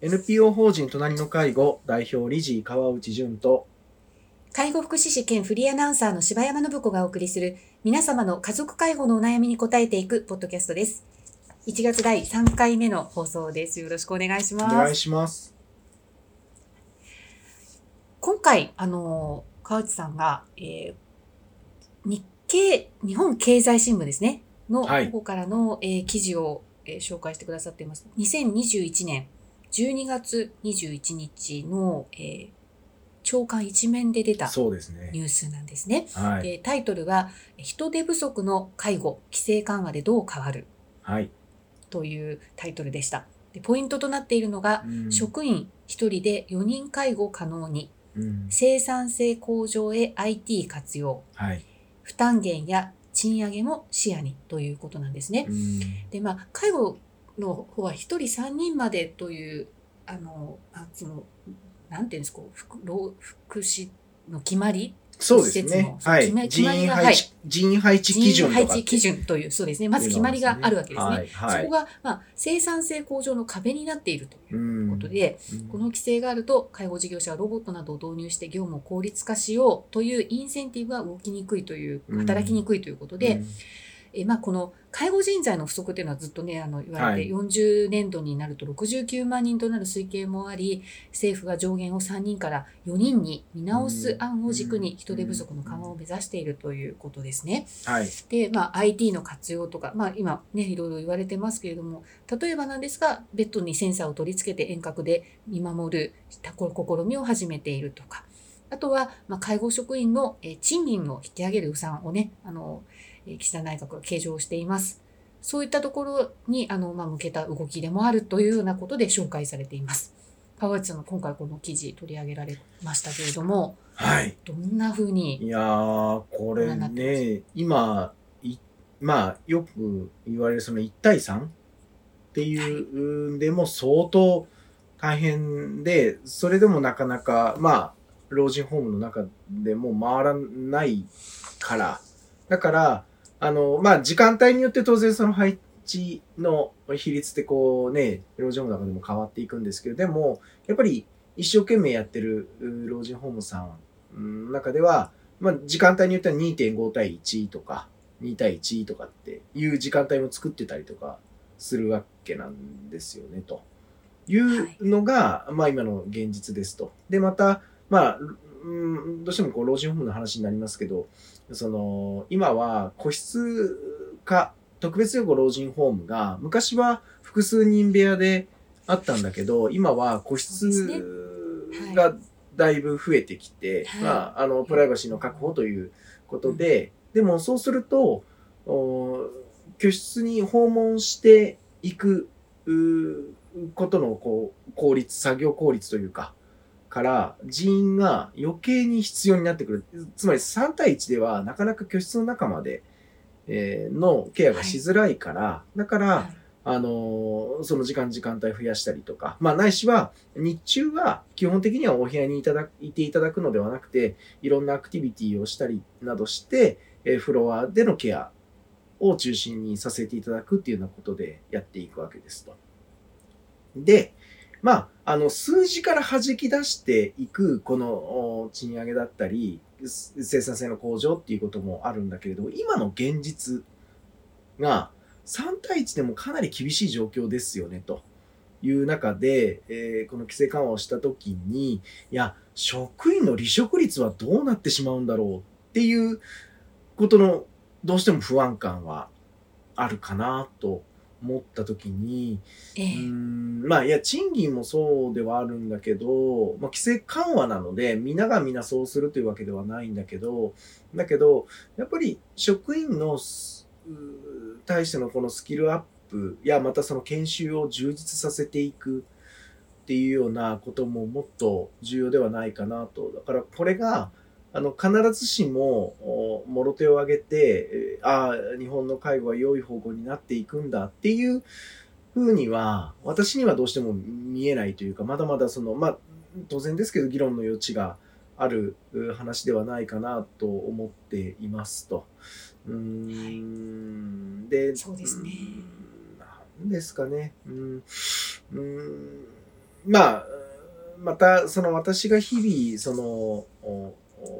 NPO 法人隣の介護代表理事川内淳と介護福祉士兼フリーアナウンサーの柴山信子がお送りする皆様の家族介護のお悩みに答えていくポッドキャストです。1月第3回目の放送です。よろしくお願いします。お願いします。今回、あの、川内さんが、えー日経、日本経済新聞ですね、のはい方からの、えー記事を、えー紹介してくださっています。2021年12月21日の、えー朝刊一面で出た。ニュースなんですね。はい。でタイトルは、人手不足の介護、規制緩和でどう変わる？はい。というタイトルでした。でポイントとなっているのが、うん職員1人で4人介護可能に、うん生産性向上へ IT 活用、はい。負担減や賃上げも視野にということなんですね。うんで、まあ、介護の方は1人3人までという、あの、あその、なんていうんですか、福老福祉の決まりそうですね。はい。人員配置、人員配置基準。人員配置基準という、そうですね。まず決まりがあるわけですね。はい。はいそこ。が、まあ、生産性向上の壁になっているといううんことで、うんこの規制があると、介護事業者はロボットなどを導入して業務を効率化しようというインセンティブが動きにくいという、うん働きにくいということで、うんえまあ、この介護人材の不足というのはずっとね、あの言われて、は40年度になると69万人となる推計もあり、政府が上限を3人から4人に見直す案を軸に人手不足の緩和を目指しているということですね。はい。で、まあ、IT の活用とか、まあ、今ね、いろいろ言われてますけれども、例えばなんですが、ベッドにセンサーを取り付けて遠隔で見守るこ試みを始めているとか、あとは、まあ、介護職員のえー賃金を引き上げる予算をね、あの、えー岸田内閣が計上しています。そういったところに、あの、まあ、向けた動きでもあるというようなことで紹介されています。川内さんが今回この記事取り上げられましたけれども、はい。どんな風に、いやー、これね、今、いまあ、よく言われるその1対 3? っていう、んでも相当大変で、それでもなかなか、まあ、老人ホームの中でも回らないから、だから、あの、まあ、時間帯によって当然その配置の比率ってこうね、老人ホームの中でも変わっていくんですけど、でも、やっぱり一生懸命やってる老人ホームさんの中では、まあ、時間帯によっては2.5対1とか、2対1とかっていう時間帯も作ってたりとかするわけなんですよね、というのが、まあ今の現実ですと。で、また、まあ、うんどうしてもこう老人ホームの話になりますけど、その、今は個室化、特別養護老人ホームが、昔は複数人部屋であったんだけど、今は個室がだいぶ増えてきて、はい。まあ、あの、プライバシーの確保ということで、でもそうすると、お居室に訪問していくことのこう効率、作業効率というか、から人員が余計に必要になってくる。つまり3対1ではなかなか居室の中まで、えーのケアがしづらいから、だから、はいあのーその時間時間帯増やしたりとか、まあないしは日中は基本的にはお部屋にいただいていただくのではなくて、いろんなアクティビティをしたりなどして、えーフロアでのケアを中心にさせていただくっていうようなことでやっていくわけですと。で、まあ、あの、数字から弾き出していく、この賃上げだったり、生産性の向上っていうこともあるんだけれど、今の現実が3対1でもかなり厳しい状況ですよね、と。いう中で、えーこの規制緩和をしたときに、いや、職員の離職率はどうなってしまうんだろうっていうことの、どうしても不安感はあるかなと思ったときに、うえ。えーんまあいや賃金もそうではあるんだけど、まあ、規制緩和なので皆が皆そうするというわけではないんだけどだけどやっぱり職員の対してのこのスキルアップやまたその研修を充実させていくっていうようなことももっと重要ではないかなと。だからこれがあの必ずしもおもろ手を挙げてえーああ日本の介護は良い方向になっていくんだっていうふうには私にはどうしても見えないというかまだまだそのまあ当然ですけど議論の余地があるう話ではないかなと思っていますと。うーんでそうですねうんなんですかね。うんうーんまあ、また、その私が日々、その、お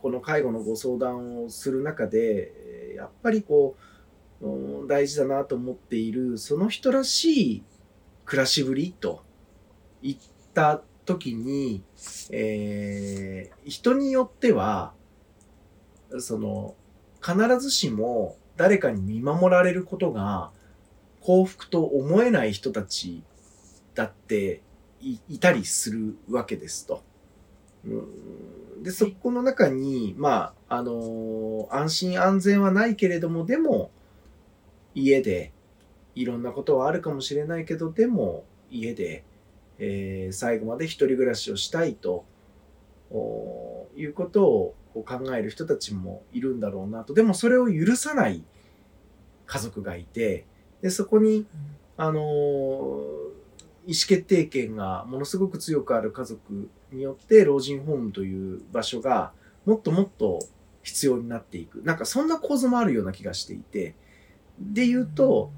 この介護のご相談をする中で、やっぱりこう、大事だなと思っている、その人らしい暮らしぶりといった時に、えー人によっては、その、必ずしも誰かに見守られることが幸福と思えない人たちだっていいたりするわけですと。うんで、そこの中に、まあ、あのー安心安全はないけれども、でも、家で、いろんなことはあるかもしれないけど、でも、家で、えー最後まで一人暮らしをしたいと、おいうことを考える人たちもいるんだろうなと。でも、それを許さない家族がいて、で、そこに、あのー意思決定権がものすごく強くある家族によって老人ホームという場所がもっともっと必要になっていく。なんかそんな構図もあるような気がしていて。で言うと、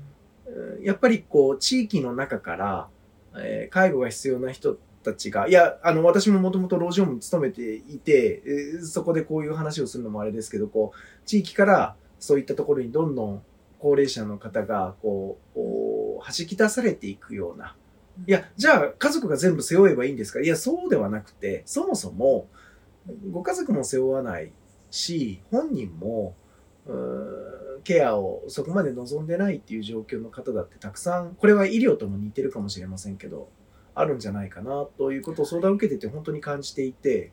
うんやっぱりこう地域の中から、えー介護が必要な人たちが、いや、あの私ももともと老人ホームに勤めていて、えーそこでこういう話をするのもあれですけど、こう、地域からそういったところにどんどん高齢者の方がこう弾き出されていくような、いや、じゃあ家族が全部背負えばいいんですか？いや、そうではなくて、そもそも、ご家族も背負わないし、本人も、ケアをそこまで望んでないっていう状況の方だってたくさん、これは医療とも似てるかもしれませんけど、あるんじゃないかなということを相談を受けてて本当に感じていて、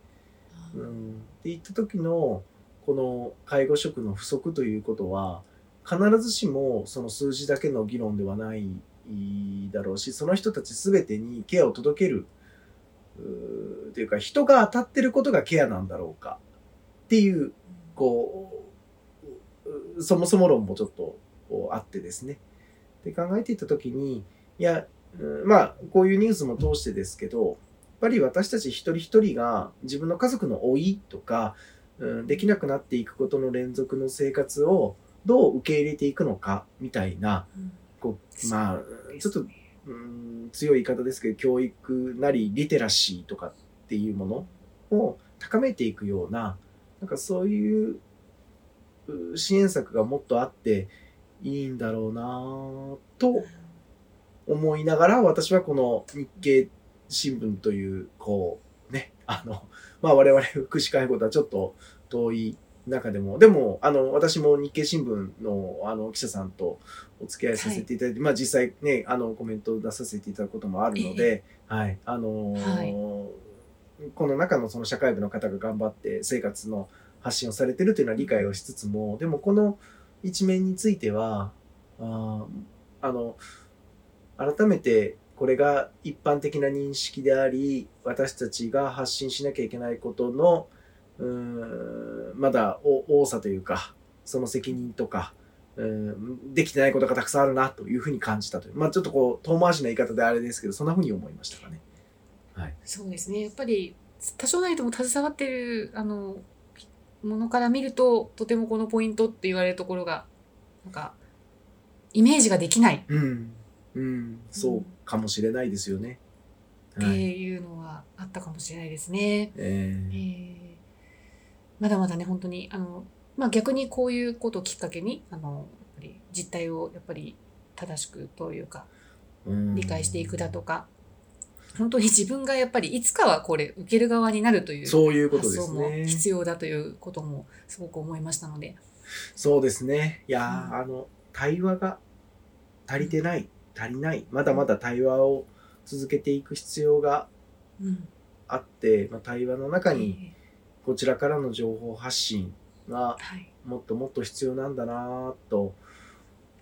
うん、っていった時のこの介護職の不足ということは必ずしもその数字だけの議論ではないだろうしその人たち全てにケアを届けるというか人が当たってることがケアなんだろうかっていうこうそもそも論もちょっとあってですね。で考えていた時にいやまあこういうニュースも通してですけどやっぱり私たち一人一人が自分の家族の老いとか、うん、できなくなっていくことの連続の生活をどう受け入れていくのかみたいなうこうまあちょっと、うん、強い言い方ですけど教育なりリテラシーとかっていうものを高めていくようななんかそういうう支援策がもっとあっていいんだろうなと思いながら私はこの日経新聞というこうねあのまあ我々福祉介護とはちょっと遠い中でも。でもあの私も日経新聞のあの記者さんとお付き合いさせていただいて、まあ実際ねあのコメントを出させていただくこともあるので、はい。あのーこの中のその社会部の方が頑張って生活の発信をされてるというのは理解をしつつもでもこの一面についてはあーあの改めてこれが一般的な認識であり私たちが発信しなきゃいけないことのうーんまだお多さというかその責任とかうんできてないことがたくさんあるなというふうに感じたという。まあちょっとこう遠回しな言い方であれですけどそんなふうに思いましたかね。はい、そうですね。やっぱり多少なりとも携わってるあのものから見るととてもこのポイントって言われるところがなんかイメージができない。うん、うん、そうかもしれないですよね。ってはい、いうのはあったかもしれないですね。ええーーまだまだね本当にあの、まあ、逆にこういうことをきっかけにあのやっぱり実態をやっぱり正しくというかうん理解していくだとか、本当に自分がやっぱりいつかはこれ受ける側になるというそういうことです発想もね。必要だということもすごく思いましたので。そうですね。いやー、うんあの、対話が足りてない、足りない、まだまだ対話を続けていく必要がうんあって、まあ、対話の中にえこちらからの情報発信がもっともっと必要なんだなと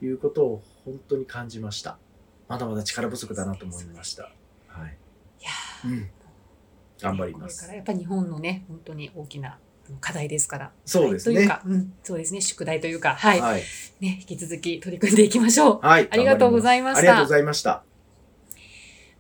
いうことを本当に感じました。まだまだ力不足だなと思いました。はい。いやーうん。頑張りますこれから。やっぱり日本のね本当に大きなあの課題ですから。そうですねはいというか、うん、そうですね宿題というか、はい、はい。ね引き続き取り組んでいきましょう。はい。ありがとうございましたありがとうご。ざいました。